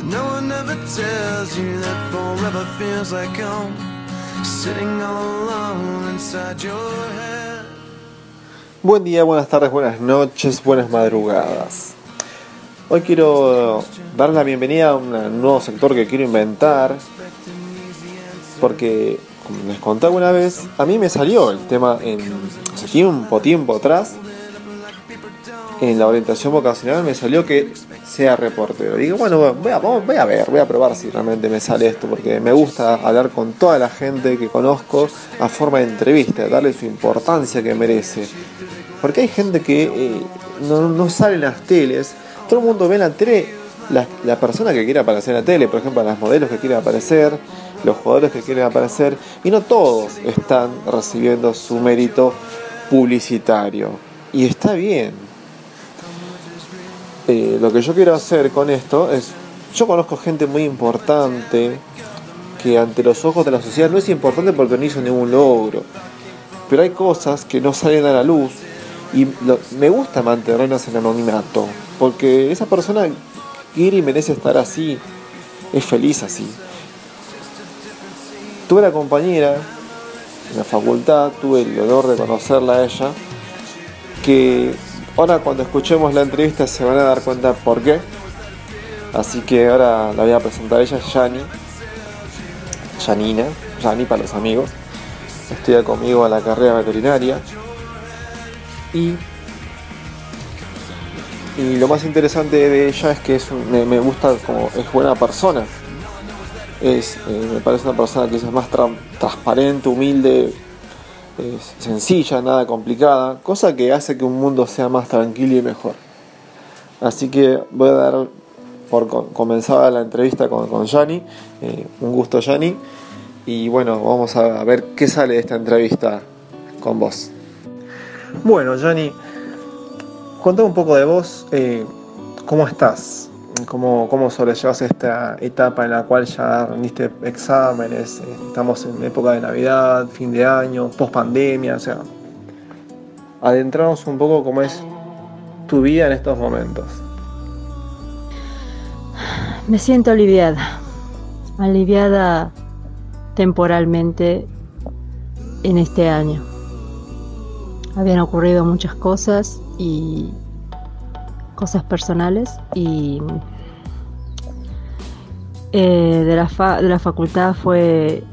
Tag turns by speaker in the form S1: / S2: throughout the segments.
S1: But no one ever tells you that forever feels like home. Sitting all alone inside your head.
S2: Buen día, buenas tardes, buenas noches, buenas madrugadas. Hoy quiero dar la bienvenida a un nuevo sector que quiero inventar. Porque, como les conté alguna vez, a mí me salió el tema en hace tiempo, tiempo atrás. En la orientación vocacional me salió que sea reportero. Digo, bueno, voy a, voy a ver, voy a probar si realmente me sale esto, porque me gusta hablar con toda la gente que conozco a forma de entrevista, darle su importancia que merece. Porque hay gente que eh, no, no sale en las teles, todo el mundo ve en la tele la, la persona que quiere aparecer en la tele, por ejemplo, las modelos que quieren aparecer, los jugadores que quieren aparecer, y no todos están recibiendo su mérito publicitario. Y está bien, eh, lo que yo quiero hacer con esto es, yo conozco gente muy importante que ante los ojos de la sociedad no es importante porque no hizo ningún logro, pero hay cosas que no salen a la luz y me gusta mantenerlas en anonimato, porque esa persona quiere y merece estar así, es feliz así. Tuve la compañera en la facultad, tuve el honor de conocerla a ella, que Ahora cuando escuchemos la entrevista se van a dar cuenta por qué. Así que ahora la voy a presentar a ella, Yani. Janina, Yani para los amigos. Estudia conmigo a la carrera veterinaria. Y, y lo más interesante de ella es que es me, gusta como es buena persona. Es, eh, me parece una persona que es más transparente, humilde, sencilla, nada complicada, cosa que hace que un mundo sea más tranquilo y mejor. Así que voy a dar por comenzada la entrevista con, con Yanni, eh, un gusto Yanni, y bueno, vamos a ver qué sale de esta entrevista con vos. Bueno, Yanni, contame un poco de vos, eh, ¿cómo estás? Cómo, cómo sobrellevas esta etapa en la cual ya rendiste exámenes, eh, estamos en época de Navidad, fin de año, post pandemia, o sea, adentramos un poco cómo es tu vida en estos momentos.
S3: Me siento aliviada, aliviada temporalmente en este año. Habían ocurrido muchas cosas y cosas personales y eh, de, la de la facultad fue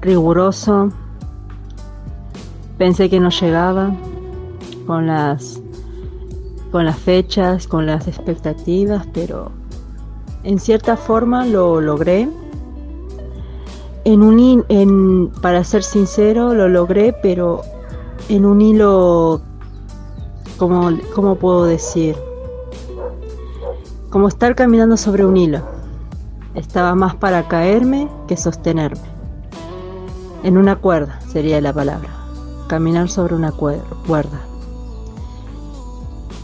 S3: riguroso. Pensé que no llegaba con las con las fechas, con las expectativas, pero en cierta forma lo logré. En un en, para ser sincero, lo logré, pero en un hilo como, ¿cómo puedo decir? Como estar caminando sobre un hilo. Estaba más para caerme que sostenerme. En una cuerda sería la palabra. Caminar sobre una cuerda.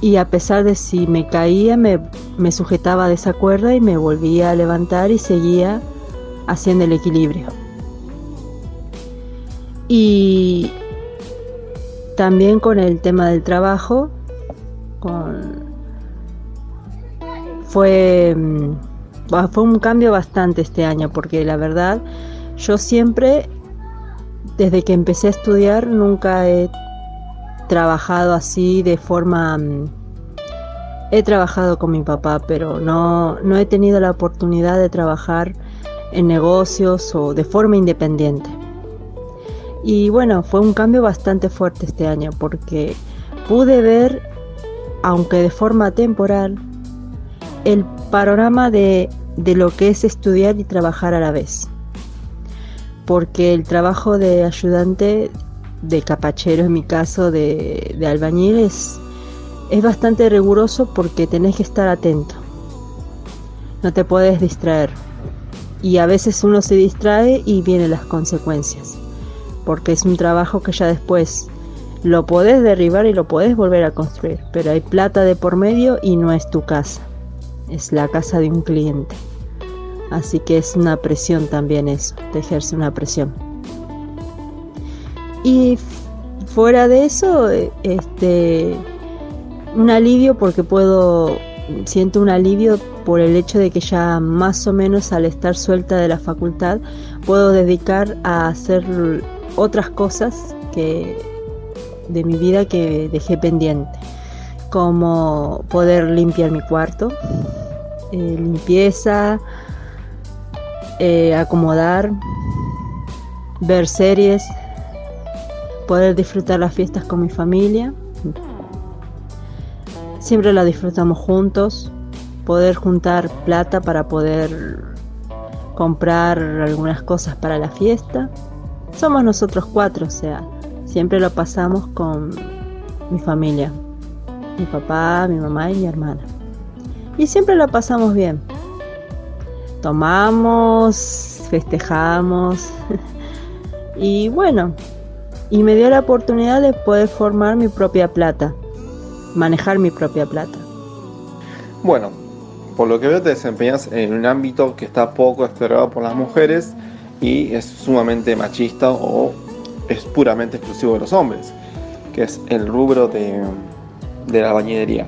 S3: Y a pesar de si me caía, me, me sujetaba de esa cuerda y me volvía a levantar y seguía haciendo el equilibrio. Y también con el tema del trabajo, fue, mm, fue un cambio bastante este año, porque la verdad yo siempre, desde que empecé a estudiar, nunca he trabajado así de forma... Mm, he trabajado con mi papá, pero no, no he tenido la oportunidad de trabajar en negocios o de forma independiente. Y bueno, fue un cambio bastante fuerte este año porque pude ver, aunque de forma temporal, el panorama de, lo que es estudiar y trabajar a la vez. Porque el trabajo de ayudante, de capachero en mi caso, de, de albañil, es, es bastante riguroso porque tenés que estar atento. No te puedes distraer. y a veces uno se distrae y vienen las consecuencias, porque es un trabajo que ya después lo podés derribar y lo podés volver a construir, pero hay plata de por medio y no es tu casa, es la casa de un cliente. Así que es una presión también eso, te ejerce una presión. Y fuera de eso, este, un alivio porque puedo, siento un alivio por el hecho de que ya más o menos al estar suelta de la facultad puedo dedicar a hacer otras cosas que de mi vida que dejé pendiente, como poder limpiar mi cuarto, eh, limpieza, eh, acomodar, ver series, poder disfrutar las fiestas con mi familia. Siempre la disfrutamos juntos, poder juntar plata para poder comprar algunas cosas para la fiesta. Somos nosotros cuatro, o sea, siempre lo pasamos con mi familia, mi papá, mi mamá y mi hermana. Y siempre lo pasamos bien. Tomamos, festejamos y bueno, y me dio la oportunidad de poder formar mi propia plata, manejar mi propia plata.
S2: Bueno, por lo que veo te desempeñas en un ámbito que está poco explorado por las mujeres y es sumamente machista o es puramente exclusivo de los hombres, que es el rubro de, de la bañinería.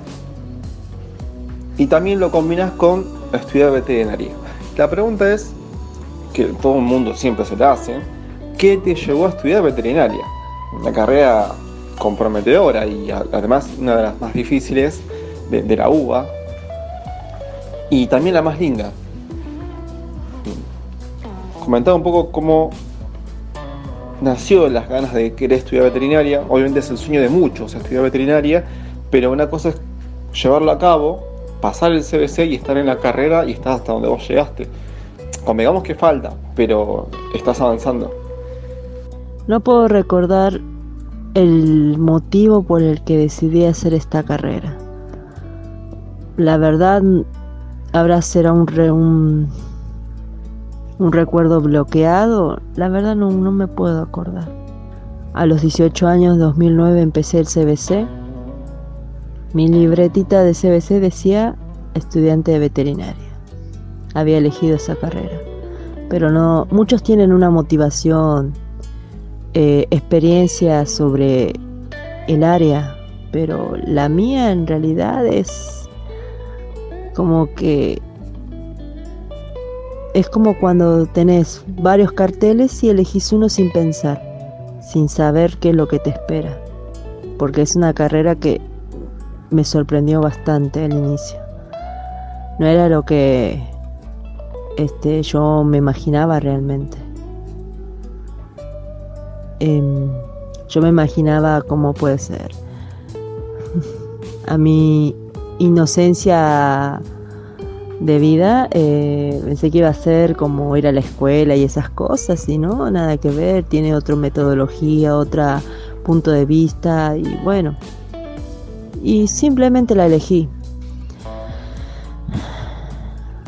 S2: Y también lo combinas con estudiar veterinaria. La pregunta es, que todo el mundo siempre se la hace, ¿qué te llevó a estudiar veterinaria? Una carrera comprometedora y además una de las más difíciles de, la UBA y también la más linda. Comentaba un poco cómo nació las ganas de querer estudiar veterinaria. Obviamente es el sueño de muchos estudiar veterinaria, pero una cosa es llevarlo a cabo, pasar el CBC y estar en la carrera y estar hasta donde vos llegaste. Convengamos que falta, pero estás avanzando.
S3: No puedo recordar el motivo por el que decidí hacer esta carrera. La verdad, habrá será un, un, un, recuerdo bloqueado. La verdad no, no me puedo acordar. A los 18 años, 2009, empecé el CBC. Mi libretita de CBC decía estudiante de veterinaria. Había elegido esa carrera. Pero no, muchos tienen una motivación eh, experiencia sobre el área, pero la mía en realidad es como que es como cuando tenés varios carteles y elegís uno sin pensar, sin saber qué es lo que te espera, porque es una carrera que me sorprendió bastante al inicio. No era lo que este, yo me imaginaba realmente. Em, yo me imaginaba cómo puede ser. A mi inocencia de vida eh, pensé que iba a ser como ir a la escuela y esas cosas y no, nada que ver, tiene otra metodología, otro punto de vista y bueno, y simplemente la elegí.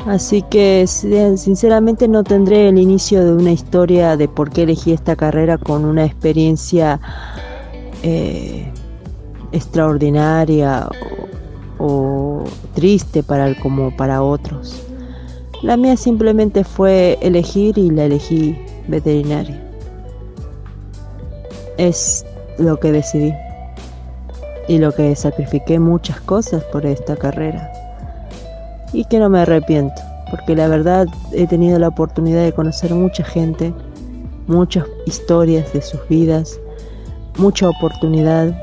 S3: Así que sinceramente no tendré el inicio de una historia de por qué elegí esta carrera con una experiencia eh, extraordinaria o, triste para como para otros. La mía simplemente fue elegir y la elegí veterinaria. Es lo que decidí y lo que sacrifiqué muchas cosas por esta carrera y que no me arrepiento, porque la verdad he tenido la oportunidad de conocer mucha gente, muchas historias de sus vidas, mucha oportunidad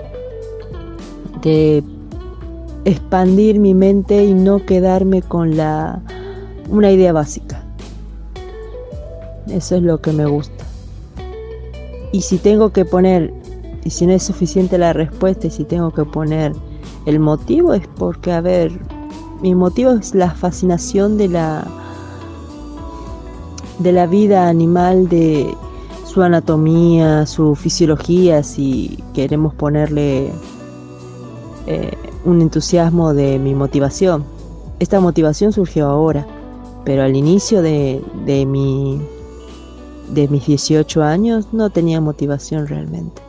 S3: de expandir mi mente y no quedarme con la una idea básica. Eso es lo que me gusta. Y si tengo que poner, y si no es suficiente la respuesta, y si tengo que poner el motivo, es porque, a ver, mi motivo es la fascinación de la de la vida animal, de su anatomía, su fisiología, si queremos ponerle eh, un entusiasmo de mi motivación. Esta motivación surgió ahora, Pero al inicio de, de, mi, de mis 18 años no tenía motivación realmente.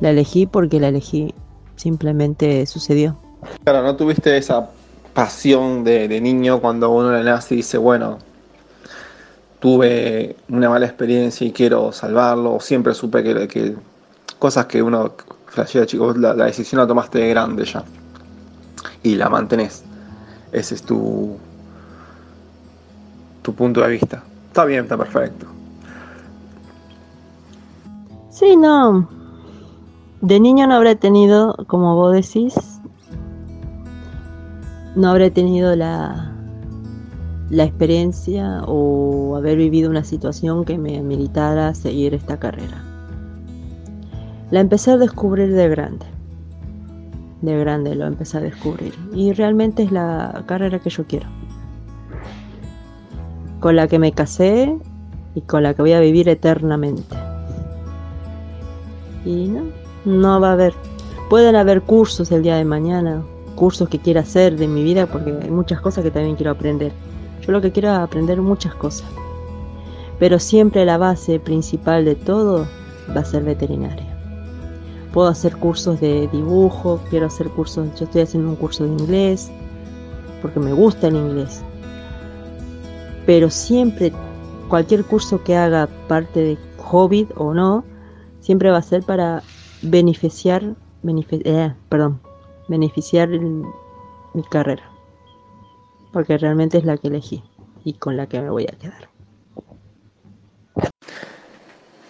S3: La elegí porque la elegí, simplemente sucedió.
S2: Claro, no tuviste esa pasión de, de niño cuando uno le nace y dice, bueno, tuve una mala experiencia y quiero salvarlo, siempre supe que, que cosas que uno flashea chicos, la, la, decisión la tomaste de grande ya y la mantenés. Ese es tu, tu punto de vista. Está bien, está perfecto.
S3: Sí, no. De niño no habré tenido, como vos decís, no habré tenido la, la experiencia o haber vivido una situación que me militara seguir esta carrera. La empecé a descubrir de grande. De grande lo empecé a descubrir. Y realmente es la carrera que yo quiero. Con la que me casé y con la que voy a vivir eternamente. Y no, no va a haber. Pueden haber cursos el día de mañana, cursos que quiera hacer de mi vida, porque hay muchas cosas que también quiero aprender. Yo lo que quiero es aprender muchas cosas. Pero siempre la base principal de todo va a ser veterinaria. Puedo hacer cursos de dibujo, quiero hacer cursos, yo estoy haciendo un curso de inglés, porque me gusta el inglés. Pero siempre, cualquier curso que haga parte de Hobbit o no, siempre va a ser para beneficiar, benefic eh, perdón, beneficiar mi carrera. Porque realmente es la que elegí y con la que me voy a quedar.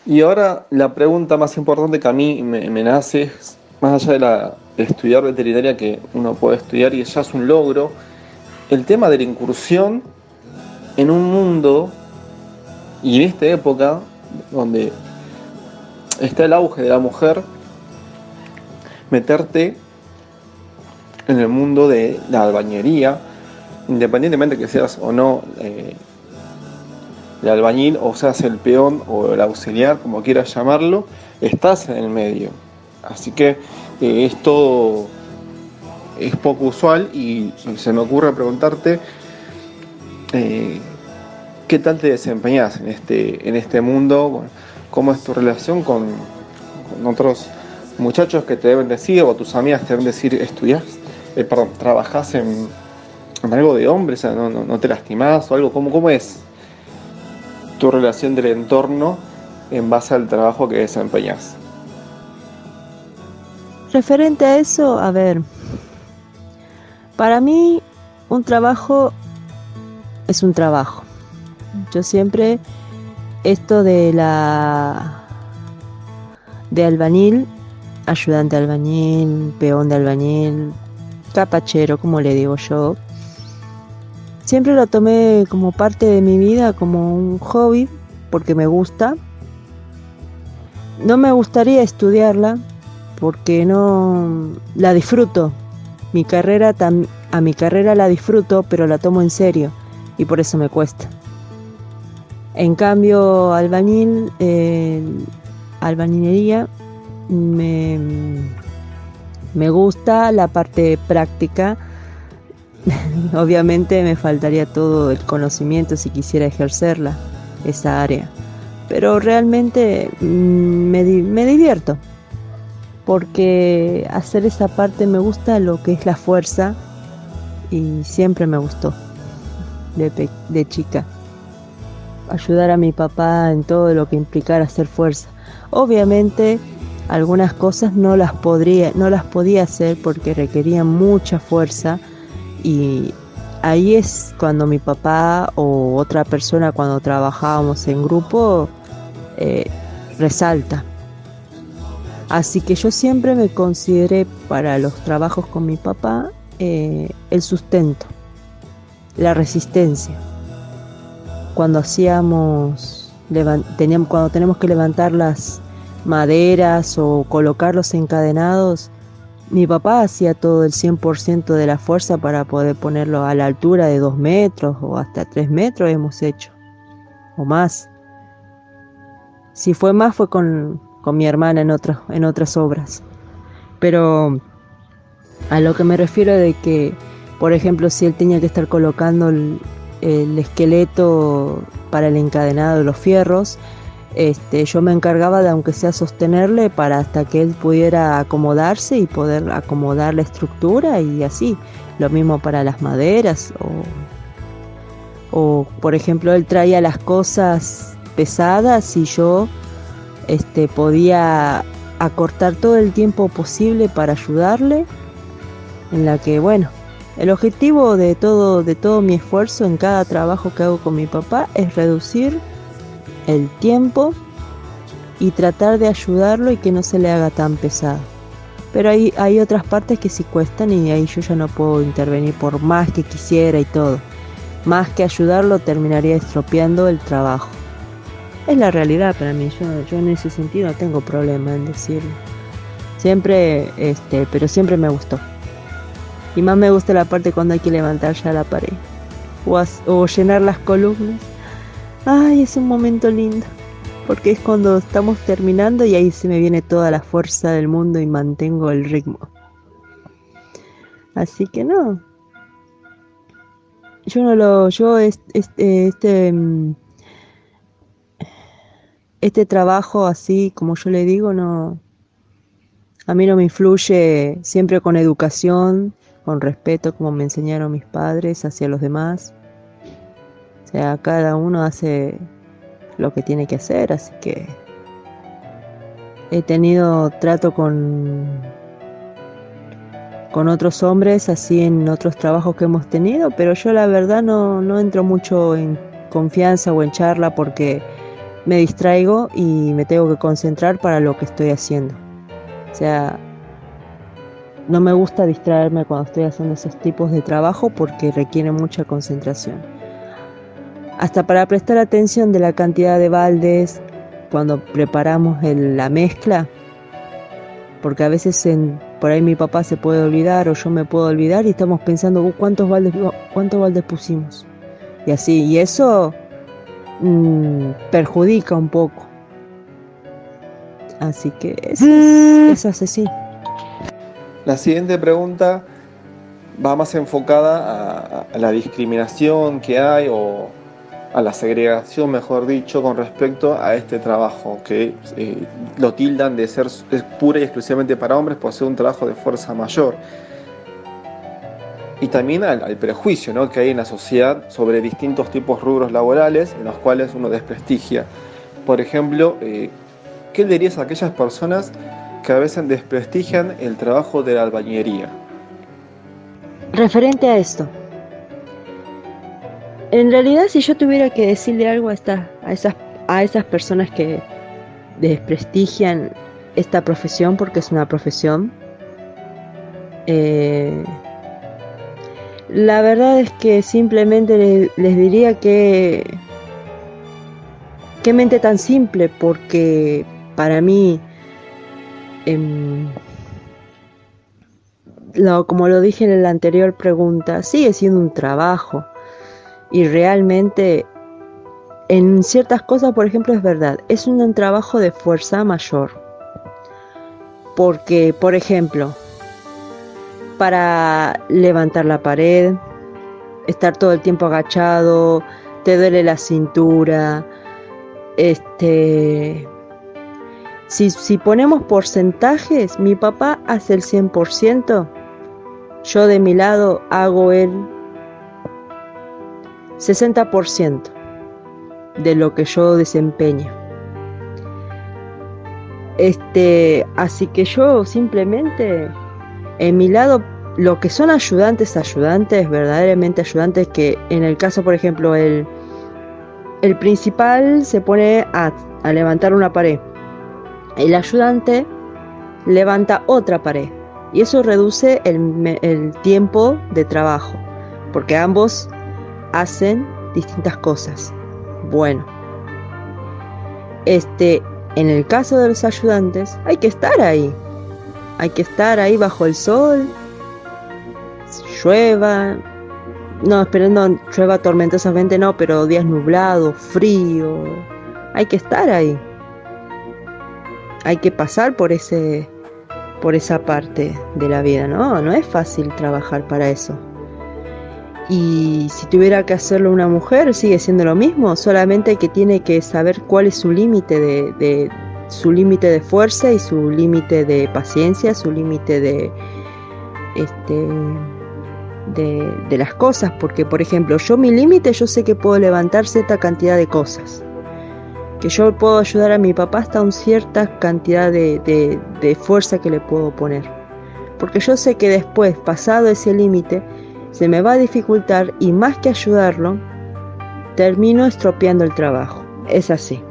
S2: Y ahora la pregunta más importante que a mí me, me nace es, más allá de, la, de estudiar veterinaria que uno puede estudiar y ya es un logro, el tema de la incursión en un mundo y en esta época donde está el auge de la mujer, meterte en el mundo de la albañería, independientemente que seas o no eh, el albañil o seas el peón o el auxiliar, como quieras llamarlo, estás en el medio. Así que eh, esto es poco usual y se me ocurre preguntarte eh, qué tal te desempeñas en este, en este mundo, cómo es tu relación con, otros muchachos que te deben decir o tus amigas te deben decir estudias, eh, perdón, trabajas en, algo de hombre, o sea, no, no, te lastimás o algo, ¿cómo, ¿cómo es tu relación del entorno en base al trabajo que desempeñas?
S3: Referente a eso, a ver, para mí un trabajo es un trabajo. Yo siempre esto de la de albañil, ayudante albañil, peón de albañil, capachero, como le digo yo, siempre lo tomé como parte de mi vida, como un hobby, porque me gusta. No me gustaría estudiarla, porque no la disfruto. Mi carrera a mi carrera la disfruto, pero la tomo en serio y por eso me cuesta. En cambio, albañil, eh, me, me gusta la parte práctica. Obviamente me faltaría todo el conocimiento si quisiera ejercerla, esa área. Pero realmente mm, me, me divierto, porque hacer esa parte me gusta lo que es la fuerza y siempre me gustó de, de chica ayudar a mi papá en todo lo que implicara hacer fuerza. Obviamente algunas cosas no las podría, no las podía hacer porque requerían mucha fuerza y ahí es cuando mi papá o otra persona cuando trabajábamos en grupo eh, resalta. Así que yo siempre me consideré para los trabajos con mi papá eh, el sustento, la resistencia cuando hacíamos, teníamos, cuando tenemos que levantar las maderas o colocarlos encadenados, mi papá hacía todo el 100% de la fuerza para poder ponerlo a la altura de 2 metros o hasta 3 metros hemos hecho, o más. Si fue más fue con, con mi hermana en, otras en otras obras. Pero a lo que me refiero de que, por ejemplo, si él tenía que estar colocando el, el esqueleto para el encadenado de los fierros. Este, yo me encargaba de aunque sea sostenerle para hasta que él pudiera acomodarse y poder acomodar la estructura y así. Lo mismo para las maderas o, o por ejemplo él traía las cosas pesadas y yo este, podía acortar todo el tiempo posible para ayudarle en la que bueno el objetivo de todo, de todo mi esfuerzo en cada trabajo que hago con mi papá es reducir el tiempo y tratar de ayudarlo y que no se le haga tan pesado. Pero hay, hay otras partes que sí cuestan y ahí yo ya no puedo intervenir por más que quisiera y todo. Más que ayudarlo terminaría estropeando el trabajo. Es la realidad para mí, yo, yo en ese sentido no tengo problema en decirlo. Siempre, este, pero siempre me gustó. Y más me gusta la parte cuando hay que levantar ya la pared. O, llenar las columnas. Ay, es un momento lindo. Porque es cuando estamos terminando y ahí se me viene toda la fuerza del mundo y mantengo el ritmo. Así que no. Yo no lo. Yo este. Este, este trabajo así, como yo le digo, no. A mí no me influye siempre con educación con respeto como me enseñaron mis padres hacia los demás. Sea, cada uno hace lo que tiene que hacer, así que he tenido trato con con otros hombres así en otros trabajos que hemos tenido, pero yo la verdad no, no entro mucho en confianza o en charla porque me distraigo y me tengo que concentrar para lo que estoy haciendo. O sea, no me gusta distraerme cuando estoy haciendo esos tipos de trabajo porque requiere mucha concentración. Hasta para prestar atención de la cantidad de baldes cuando preparamos la mezcla, porque a veces por ahí mi papá se puede olvidar o yo me puedo olvidar y estamos pensando uh, cuántos baldes cuántos baldes pusimos y así y eso mm, perjudica un poco. Así que eso, eso es así.
S2: La siguiente pregunta va más enfocada a, la discriminación que hay o a la segregación, mejor dicho, con respecto a este trabajo, que eh, lo tildan de ser pura y exclusivamente para hombres por ser un trabajo de fuerza mayor. Y también al, prejuicio ¿no? que hay en la sociedad sobre distintos tipos rubros laborales en los cuales uno desprestigia. Por ejemplo, eh, ¿qué le dirías a aquellas personas que a veces desprestigian el trabajo de la albañería.
S3: Referente a esto, en realidad si yo tuviera que decirle algo a, a, esas, a esas personas que desprestigian esta profesión, porque es una profesión, eh, la verdad es que simplemente les diría que qué mente tan simple, porque para mí Em, como lo dije en la anterior pregunta, sigue siendo un trabajo y realmente en ciertas cosas, por ejemplo, es verdad, es un trabajo de fuerza mayor. Porque, por ejemplo, para levantar la pared, estar todo el tiempo agachado, te duele la cintura, este, si, ponemos porcentajes, mi papá hace el 100%, yo de mi lado hago el 60% de lo que yo desempeño. Este, así que yo simplemente en mi lado lo que son ayudantes, ayudantes, verdaderamente ayudantes, que en el caso, por ejemplo, el, el principal se pone a, a levantar una pared el ayudante levanta otra pared y eso reduce el, tiempo de trabajo porque ambos hacen distintas cosas. Bueno, este, en el caso de los ayudantes hay que estar ahí, hay que estar ahí bajo el sol, llueva, no, esperando llueva tormentosamente no, pero días nublados, frío, hay que estar ahí hay que pasar por ese por esa parte de la vida, ¿no? No es fácil trabajar para eso. Y si tuviera que hacerlo una mujer, sigue siendo lo mismo, solamente que tiene que saber cuál es su límite de, su límite de fuerza y su límite de paciencia, su límite de este de, de, las cosas, porque por ejemplo, yo mi límite, yo sé que puedo levantar cierta cantidad de cosas, que yo puedo ayudar a mi papá hasta una cierta cantidad de, de, de fuerza que le puedo poner, porque yo sé que después, pasado ese límite, se me va a dificultar y más que ayudarlo, termino estropeando el trabajo. Es así.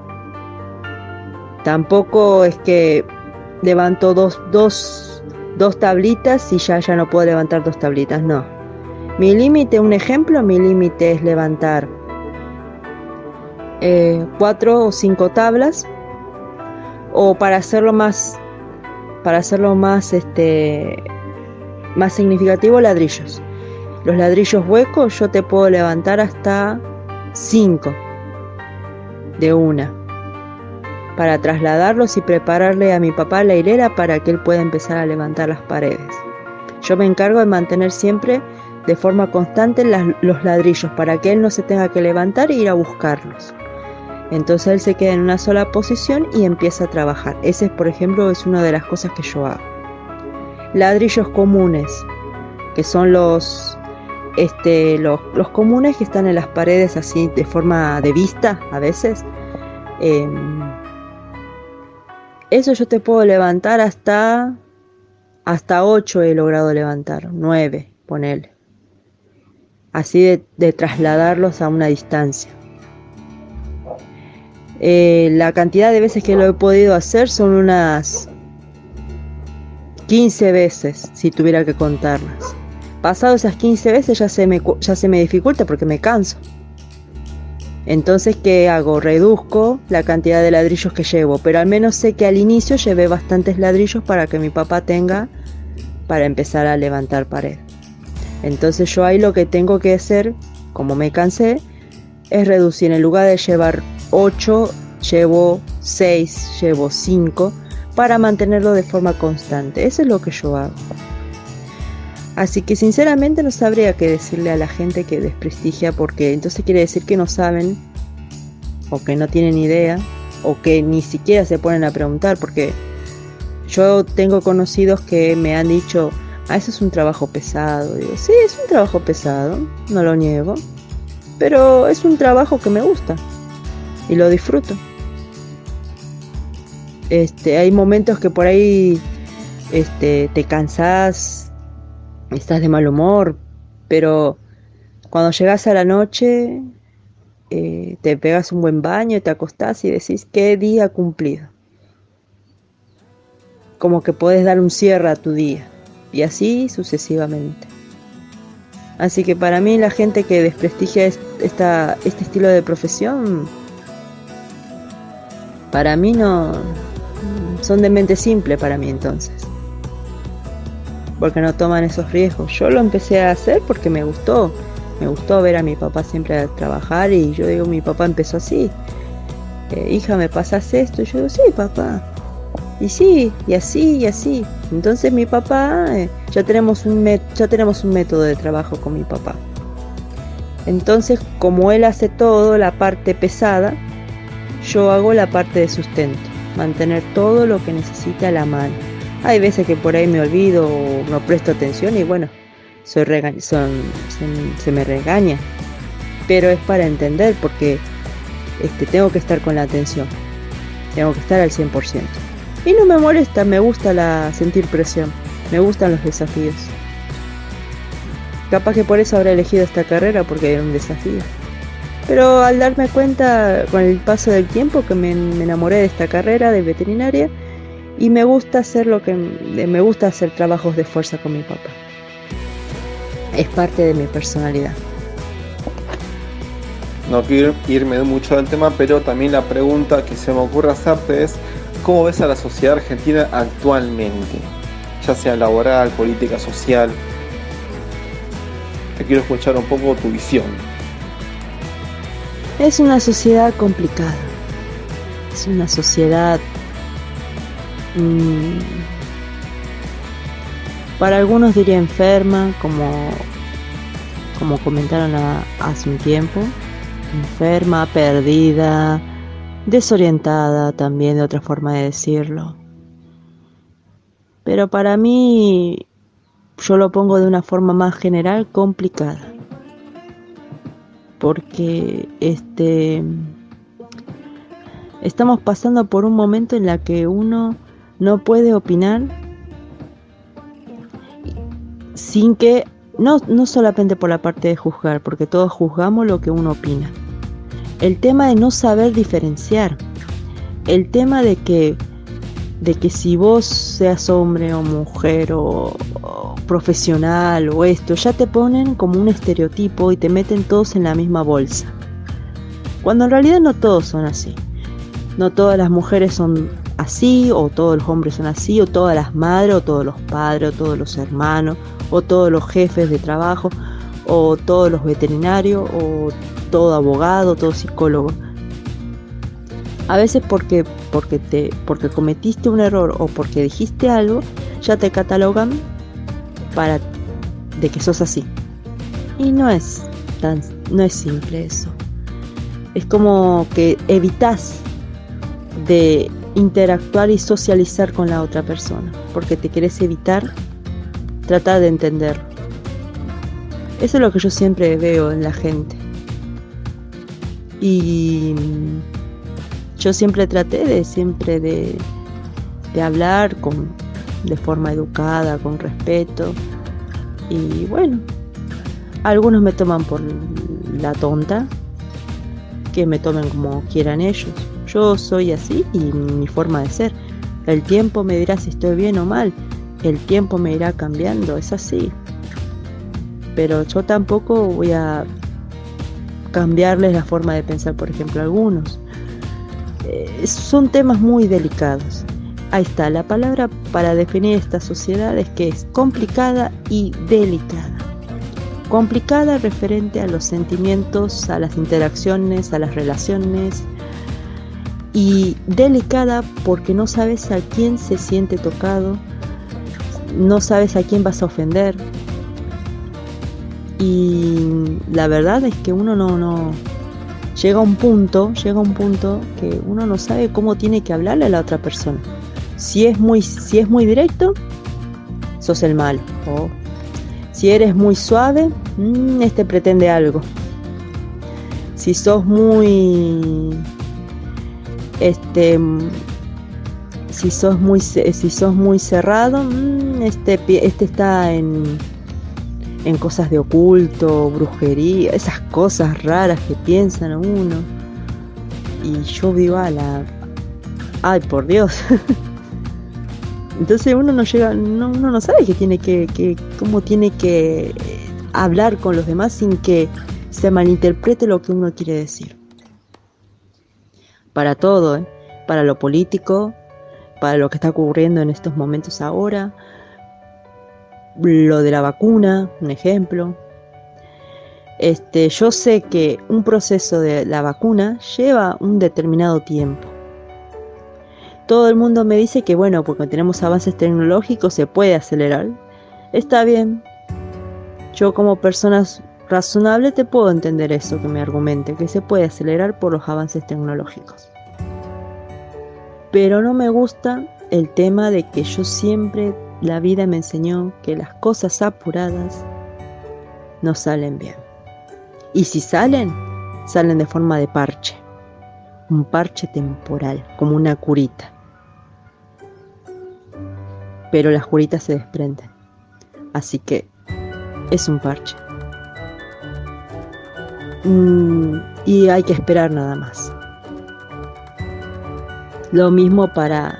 S3: Tampoco es que levanto dos, dos, dos tablitas y ya, ya no puedo levantar dos tablitas, no. Mi límite, un ejemplo, mi límite es levantar eh, cuatro o cinco tablas o para hacerlo más para hacerlo más este más significativo ladrillos los ladrillos huecos yo te puedo levantar hasta 5 de una para trasladarlos y prepararle a mi papá la hilera para que él pueda empezar a levantar las paredes. Yo me encargo de mantener siempre de forma constante los ladrillos para que él no se tenga que levantar e ir a buscarlos. Entonces él se queda en una sola posición y empieza a trabajar. Ese, por ejemplo, es una de las cosas que yo hago. Ladrillos comunes, que son los este, los, los, comunes que están en las paredes así de forma de vista a veces. Eh, eso yo te puedo levantar hasta hasta 8 he logrado levantar, 9, ponele. Así de, de, trasladarlos a una distancia. Eh, la cantidad de veces que lo he podido hacer son unas 15 veces, si tuviera que contarlas pasado esas 15 veces ya se me, ya se me dificulta porque me canso. Entonces, ¿qué hago? Reduzco la cantidad de ladrillos que llevo, pero al menos sé que al inicio llevé bastantes ladrillos para que mi papá tenga para empezar a levantar pared. Entonces yo ahí lo que tengo que hacer, como me cansé, es reducir. En lugar de llevar 8, llevo 6, llevo 5 para mantenerlo de forma constante. Eso es lo que yo hago. Así que sinceramente no sabría qué decirle a la gente que desprestigia porque entonces quiere decir que no saben o que no tienen idea o que ni siquiera se ponen a preguntar porque yo tengo conocidos que me han dicho, ah, eso es un trabajo pesado. Digo, sí, es un trabajo pesado, no lo niego, pero es un trabajo que me gusta y lo disfruto. Este, hay momentos que por ahí este, te cansas estás de mal humor, pero cuando llegas a la noche eh, te pegas un buen baño, te acostás y decís, qué día cumplido. Como que puedes dar un cierre a tu día y así sucesivamente. Así que para mí la gente que desprestigia este estilo de profesión, para mí no son de mente simple para mí entonces porque no toman esos riesgos. Yo lo empecé a hacer porque me gustó, me gustó ver a mi papá siempre trabajar y yo digo, mi papá empezó así, eh, hija, ¿me pasas esto? Y yo digo, sí, papá. Y sí, y así, y así. Entonces mi papá, eh, ya, tenemos un ya tenemos un método de trabajo con mi papá. Entonces, como él hace todo, la parte pesada, yo hago la parte de sustento, mantener todo lo que necesita la mano. Hay veces que por ahí me olvido o no presto atención y bueno, soy son, se, me regaña. Pero es para entender porque este, tengo que estar con la atención. Tengo que estar al 100%. Y no me molesta, me gusta la, sentir presión. Me gustan los desafíos. Capaz que por eso habré elegido esta carrera porque era un desafío. Pero al darme cuenta con el paso del tiempo que me enamoré de esta carrera de veterinaria, y me gusta hacer lo que me gusta hacer trabajos de fuerza con mi papá. Es parte de mi personalidad.
S2: No quiero irme mucho del tema, pero también la pregunta que se me ocurre hacerte es ¿cómo ves a la sociedad argentina actualmente? Ya sea laboral, política, social. Te quiero escuchar un poco tu visión.
S3: Es una sociedad complicada. Es una sociedad Mm. para algunos diría enferma, como como comentaron hace un tiempo, enferma, perdida, desorientada también de otra forma de decirlo. Pero para mí, yo lo pongo de una forma más general, complicada. Porque este estamos pasando por un momento en la que uno no puede opinar sin que no, no solamente por la parte de juzgar, porque todos juzgamos lo que uno opina. El tema de no saber diferenciar. El tema de que, de que si vos seas hombre o mujer o, profesional o esto, ya te ponen como un estereotipo y te meten todos en la misma bolsa. Cuando en realidad no todos son así. No todas las mujeres son así, o todos los hombres son así, o todas las madres, o todos los padres, o todos los hermanos, o todos los jefes de trabajo, o todos los veterinarios, o todo abogado, todo psicólogo. A veces porque, porque, te, porque cometiste un error o porque dijiste algo, ya te catalogan para de que sos así. Y no es tan, no es simple eso. Es como que evitas de interactuar y socializar con la otra persona, porque te querés evitar tratar de entender. Eso es lo que yo siempre veo en la gente. Y yo siempre traté de siempre de, de hablar con, de forma educada, con respeto. Y bueno, algunos me toman por la tonta, que me tomen como quieran ellos. Yo soy así y mi forma de ser. El tiempo me dirá si estoy bien o mal. El tiempo me irá cambiando, es así. Pero yo tampoco voy a cambiarles la forma de pensar, por ejemplo, algunos. Eh, son temas muy delicados. Ahí está, la palabra para definir esta sociedad es que es complicada y delicada. Complicada referente a los sentimientos, a las interacciones, a las relaciones, y delicada porque no sabes a quién se siente tocado, no sabes a quién vas a ofender. Y la verdad es que uno no, no llega a un punto, llega a un punto que uno no sabe cómo tiene que hablarle a la otra persona. Si es muy, si es muy directo, sos el mal. Si eres muy suave, mm, este pretende algo. Si sos muy este si sos muy si sos muy cerrado mm, este este está en en cosas de oculto brujería esas cosas raras que piensan uno. Y yo vivo a la ay por Dios. Entonces uno no llega no, uno no sabe que tiene que, que cómo tiene que hablar con los demás sin que se malinterprete lo que uno quiere decir para todo, ¿eh? para lo político, para lo que está ocurriendo en estos momentos ahora, lo de la vacuna, un ejemplo. Este, yo sé que un proceso de la vacuna lleva un determinado tiempo. Todo el mundo me dice que bueno, porque tenemos avances tecnológicos se puede acelerar. Está bien. Yo como persona razonable te puedo entender eso que me argumente, que se puede acelerar por los avances tecnológicos. Pero no me gusta el tema de que yo siempre, la vida me enseñó que las cosas apuradas no salen bien. Y si salen, salen de forma de parche, un parche temporal, como una curita. Pero las curitas se desprenden, así que es un parche. Mm, y hay que esperar nada más. Lo mismo para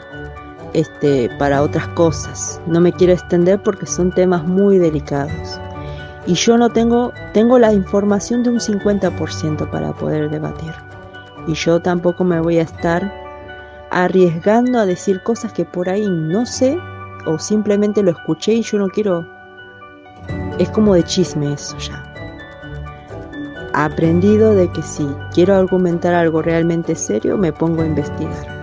S3: este para otras cosas. No me quiero extender porque son temas muy delicados. Y yo no tengo tengo la información de un 50% para poder debatir. Y yo tampoco me voy a estar arriesgando a decir cosas que por ahí no sé o simplemente lo escuché y yo no quiero es como de chisme eso ya aprendido de que si quiero argumentar algo realmente serio, me pongo a investigar.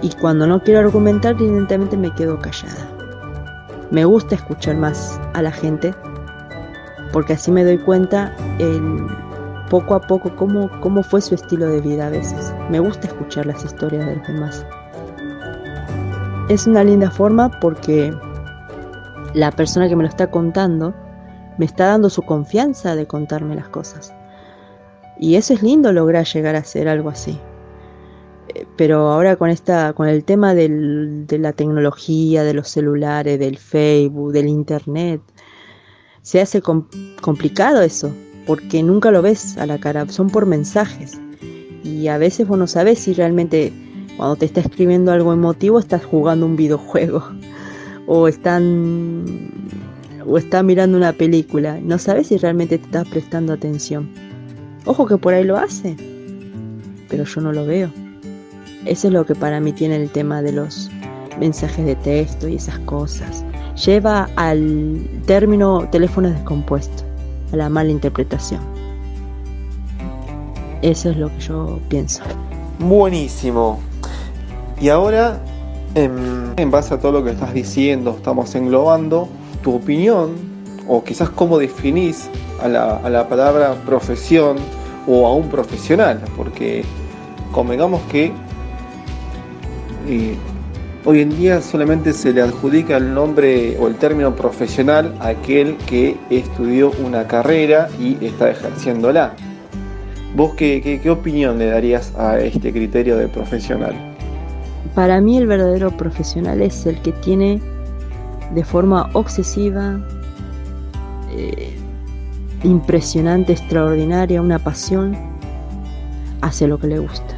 S3: Y cuando no quiero argumentar, evidentemente me quedo callada. Me gusta escuchar más a la gente porque así me doy cuenta poco a poco cómo, cómo fue su estilo de vida a veces. Me gusta escuchar las historias de los demás. Es una linda forma porque la persona que me lo está contando me está dando su confianza de contarme las cosas. Y eso es lindo lograr llegar a ser algo así. Eh, pero ahora con esta, con el tema de la tecnología, de los celulares, del Facebook, del internet, se hace complicado eso, porque nunca lo ves a la cara, son por mensajes. Y a veces vos no sabes si realmente cuando te está escribiendo algo emotivo estás jugando un videojuego o están o está mirando una película. No sabes si realmente te estás prestando atención. Ojo que por ahí lo hace, pero yo no lo veo. Eso es lo que para mí tiene el tema de los mensajes de texto y esas cosas. Lleva al término teléfono descompuesto, a la mala interpretación. Eso es lo que yo pienso.
S2: Buenísimo. Y ahora, en, en base a todo lo que estás diciendo, estamos englobando tu opinión o quizás cómo definís a la, palabra profesión o a un profesional, porque convengamos que eh, hoy en día solamente se le adjudica el nombre o el término profesional a aquel que estudió una carrera y está ejerciéndola. ¿Vos qué, qué opinión le darías a este criterio de profesional?
S3: Para mí el verdadero profesional es el que tiene de forma obsesiva, eh, impresionante, extraordinaria, una pasión hacia lo que le gusta.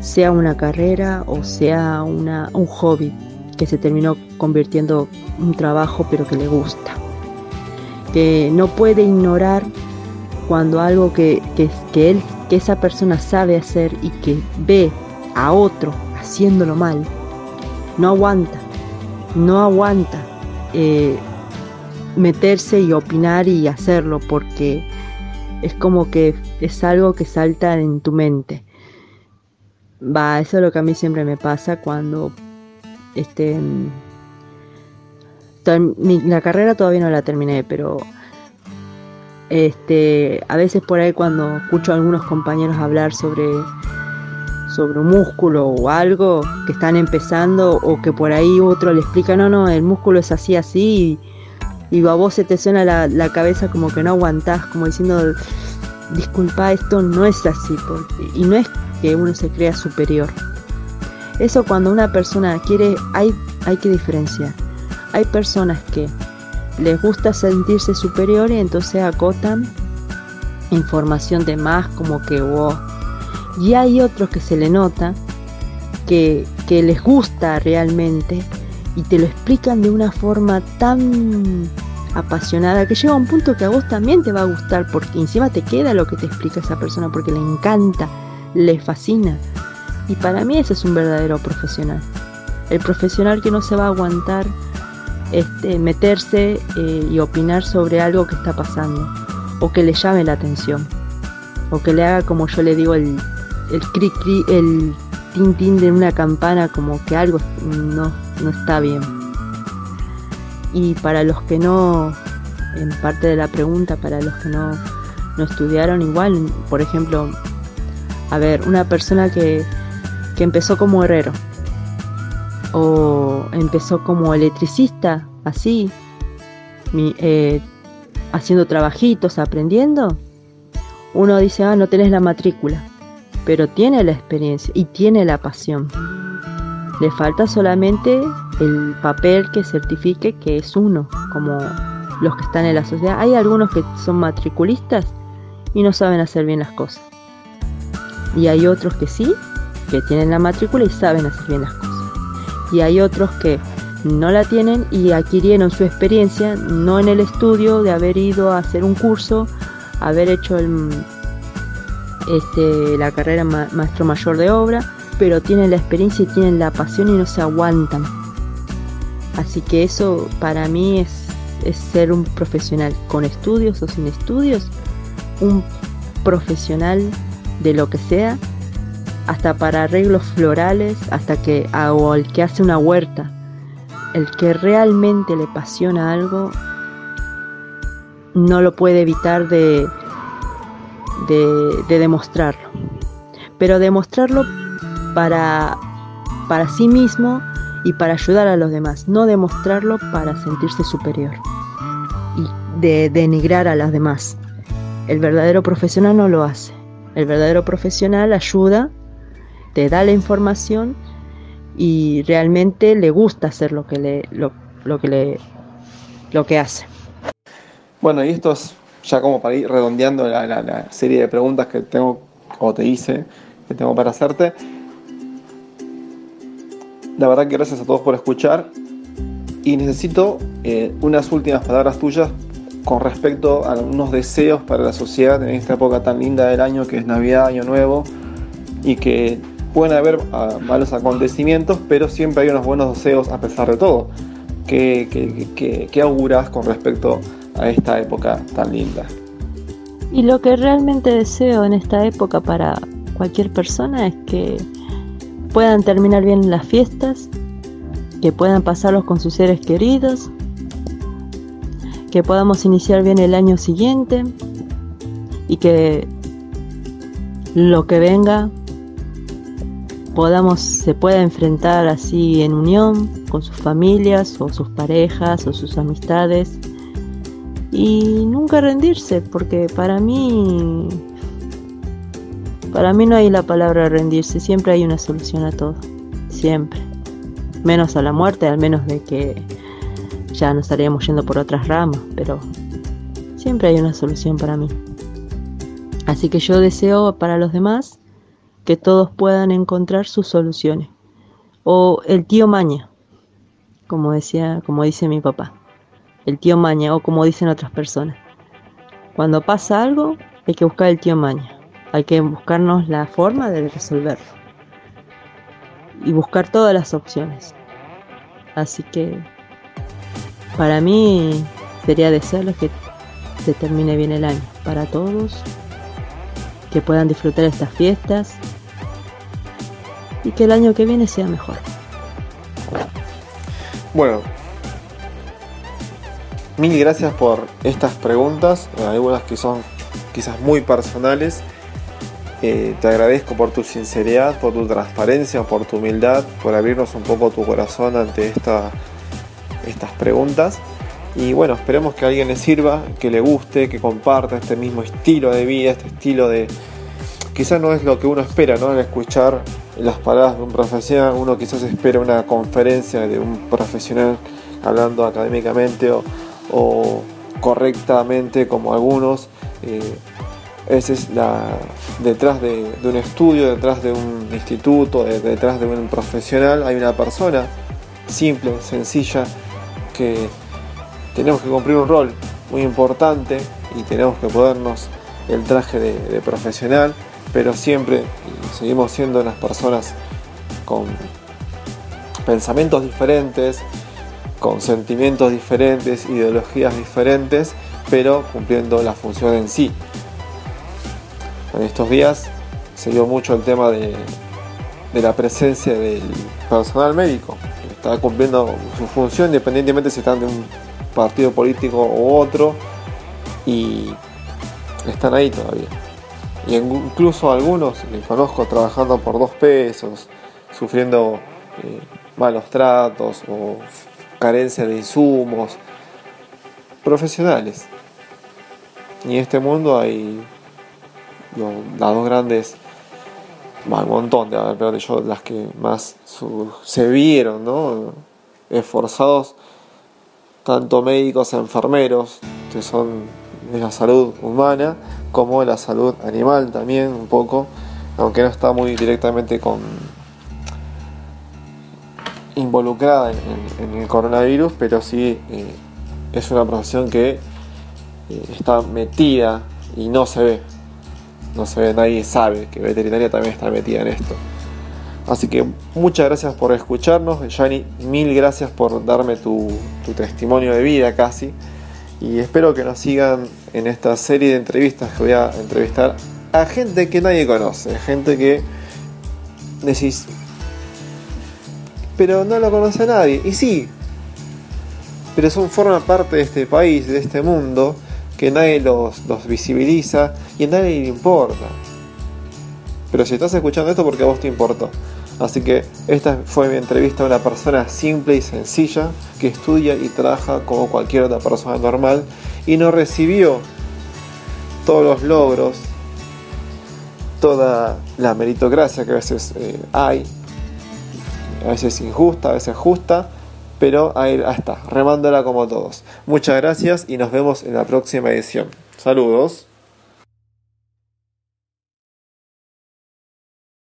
S3: Sea una carrera o sea una, un hobby que se terminó convirtiendo en un trabajo pero que le gusta. Que no puede ignorar cuando algo que, que, él, que esa persona sabe hacer y que ve a otro haciéndolo mal, no aguanta, no aguanta. Eh, meterse y opinar y hacerlo porque es como que es algo que salta en tu mente. Va, eso es lo que a mí siempre me pasa cuando este la carrera todavía no la terminé, pero este a veces por ahí cuando escucho a algunos compañeros hablar sobre sobre un músculo o algo que están empezando o que por ahí otro le explica, no, no, el músculo es así, así y a vos se te suena la, cabeza como que no aguantás, como diciendo, disculpa, esto no es así, y no es que uno se crea superior. Eso cuando una persona quiere, hay, hay que diferenciar. Hay personas que les gusta sentirse superior y entonces acotan información de más como que wow. Y hay otros que se le nota que, que les gusta realmente y te lo explican de una forma tan apasionada que llega a un punto que a vos también te va a gustar porque encima te queda lo que te explica esa persona porque le encanta, le fascina. Y para mí ese es un verdadero profesional. El profesional que no se va a aguantar este, meterse eh, y opinar sobre algo que está pasando o que le llame la atención o que le haga como yo le digo el, el cri cri, el tin tin de una campana como que algo no, no está bien. Y para los que no, en parte de la pregunta, para los que no, no estudiaron igual, por ejemplo, a ver, una persona que, que empezó como herrero o empezó como electricista, así, eh, haciendo trabajitos, aprendiendo, uno dice, ah, no tenés la matrícula, pero tiene la experiencia y tiene la pasión. Le falta solamente el papel que certifique que es uno, como los que están en la sociedad. Hay algunos que son matriculistas y no saben hacer bien las cosas. Y hay otros que sí, que tienen la matrícula y saben hacer bien las cosas. Y hay otros que no la tienen y adquirieron su experiencia no en el estudio de haber ido a hacer un curso, haber hecho el, este, la carrera maestro mayor de obra, pero tienen la experiencia y tienen la pasión y no se aguantan. Así que eso para mí es, ser un profesional, con estudios o sin estudios, un profesional de lo que sea, hasta para arreglos florales, hasta que o el que hace una huerta, el que realmente le apasiona algo, no lo puede evitar de, de, demostrarlo. Pero demostrarlo para, para sí mismo y para ayudar a los demás, no demostrarlo para sentirse superior y de denigrar a los demás. El verdadero profesional no lo hace. El verdadero profesional ayuda, te da la información y realmente le gusta hacer lo que le, lo, que le lo que hace.
S2: Bueno, y esto es ya como para ir redondeando la, serie de preguntas que tengo o te hice que tengo para hacerte. La verdad que gracias a todos por escuchar y necesito eh, unas últimas palabras tuyas con respecto a unos deseos para la sociedad en esta época tan linda del año que es Navidad, Año Nuevo y que pueden haber ah, malos acontecimientos, pero siempre hay unos buenos deseos a pesar de todo. ¿Qué, qué, auguras con respecto a esta época tan linda?
S3: Y lo que realmente deseo en esta época para cualquier persona es que puedan terminar bien las fiestas, que puedan pasarlos con sus seres queridos, que podamos iniciar bien el año siguiente y que lo que venga podamos se pueda enfrentar así en unión con sus familias o sus parejas o sus amistades y nunca rendirse porque para mí para mí no hay la palabra rendirse siempre hay una solución a todo siempre menos a la muerte al menos de que ya nos estaríamos yendo por otras ramas, pero siempre hay una solución para mí. Así que yo deseo para los demás que todos puedan encontrar sus soluciones. O el tío Maña, como decía, como dice mi papá. El tío Maña, o como dicen otras personas. Cuando pasa algo, hay que buscar el tío Maña. Hay que buscarnos la forma de resolverlo. Y buscar todas las opciones. Así que para mí sería desearles que se termine bien el año para todos, que puedan disfrutar estas fiestas y que el año que viene sea mejor.
S2: Bueno, mil gracias por estas preguntas, algunas que son quizás muy personales. Eh, te agradezco por tu sinceridad, por tu transparencia, por tu humildad, por abrirnos un poco tu corazón ante esta estas preguntas. Y bueno, esperemos que alguien le sirva, que le guste, que comparta este mismo estilo de vida, este estilo de... Quizás no es lo que uno espera, ¿no? Al escuchar las palabras de un profesional, uno quizás espera una conferencia de un profesional hablando académicamente o, correctamente como algunos. Eh, es la detrás de, un estudio, detrás de un instituto, detrás de un profesional, hay una persona simple, sencilla, que tenemos que cumplir un rol muy importante y tenemos que ponernos el traje de, profesional, pero siempre seguimos siendo unas personas con pensamientos diferentes, con sentimientos diferentes, ideologías diferentes, pero cumpliendo la función en sí. En estos días se dio mucho el tema de, de la presencia del personal médico, está cumpliendo su función independientemente si están de un partido político u otro y están ahí todavía. Y incluso algunos que conozco trabajando por dos pesos, sufriendo eh, malos tratos o carencia de insumos, profesionales. Y en este mundo hay las dos grandes un montón de pero de las que más se vieron, ¿no? Esforzados, tanto médicos, enfermeros, que son de la salud humana, como de la salud animal también, un poco, aunque no está muy directamente con involucrada en, el coronavirus, pero sí eh, es una profesión que eh, está metida y no se ve no se ve, nadie sabe que veterinaria también está metida en esto. Así que muchas gracias por escucharnos, Yani, mil gracias por darme tu, testimonio de vida casi. Y espero que nos sigan en esta serie de entrevistas que voy a entrevistar a gente que nadie conoce, gente que decís, pero no lo conoce nadie. Y sí, pero son forma parte de este país, de este mundo, que nadie los, visibiliza y a nadie le importa. Pero si estás escuchando esto porque a vos te importó. Así que esta fue mi entrevista a una persona simple y sencilla que estudia y trabaja como cualquier otra persona normal y no recibió todos los logros, toda la meritocracia que a veces eh, hay, a veces injusta, a veces justa, pero ahí está, remándola como todos. Muchas gracias y nos vemos en la próxima edición. Saludos.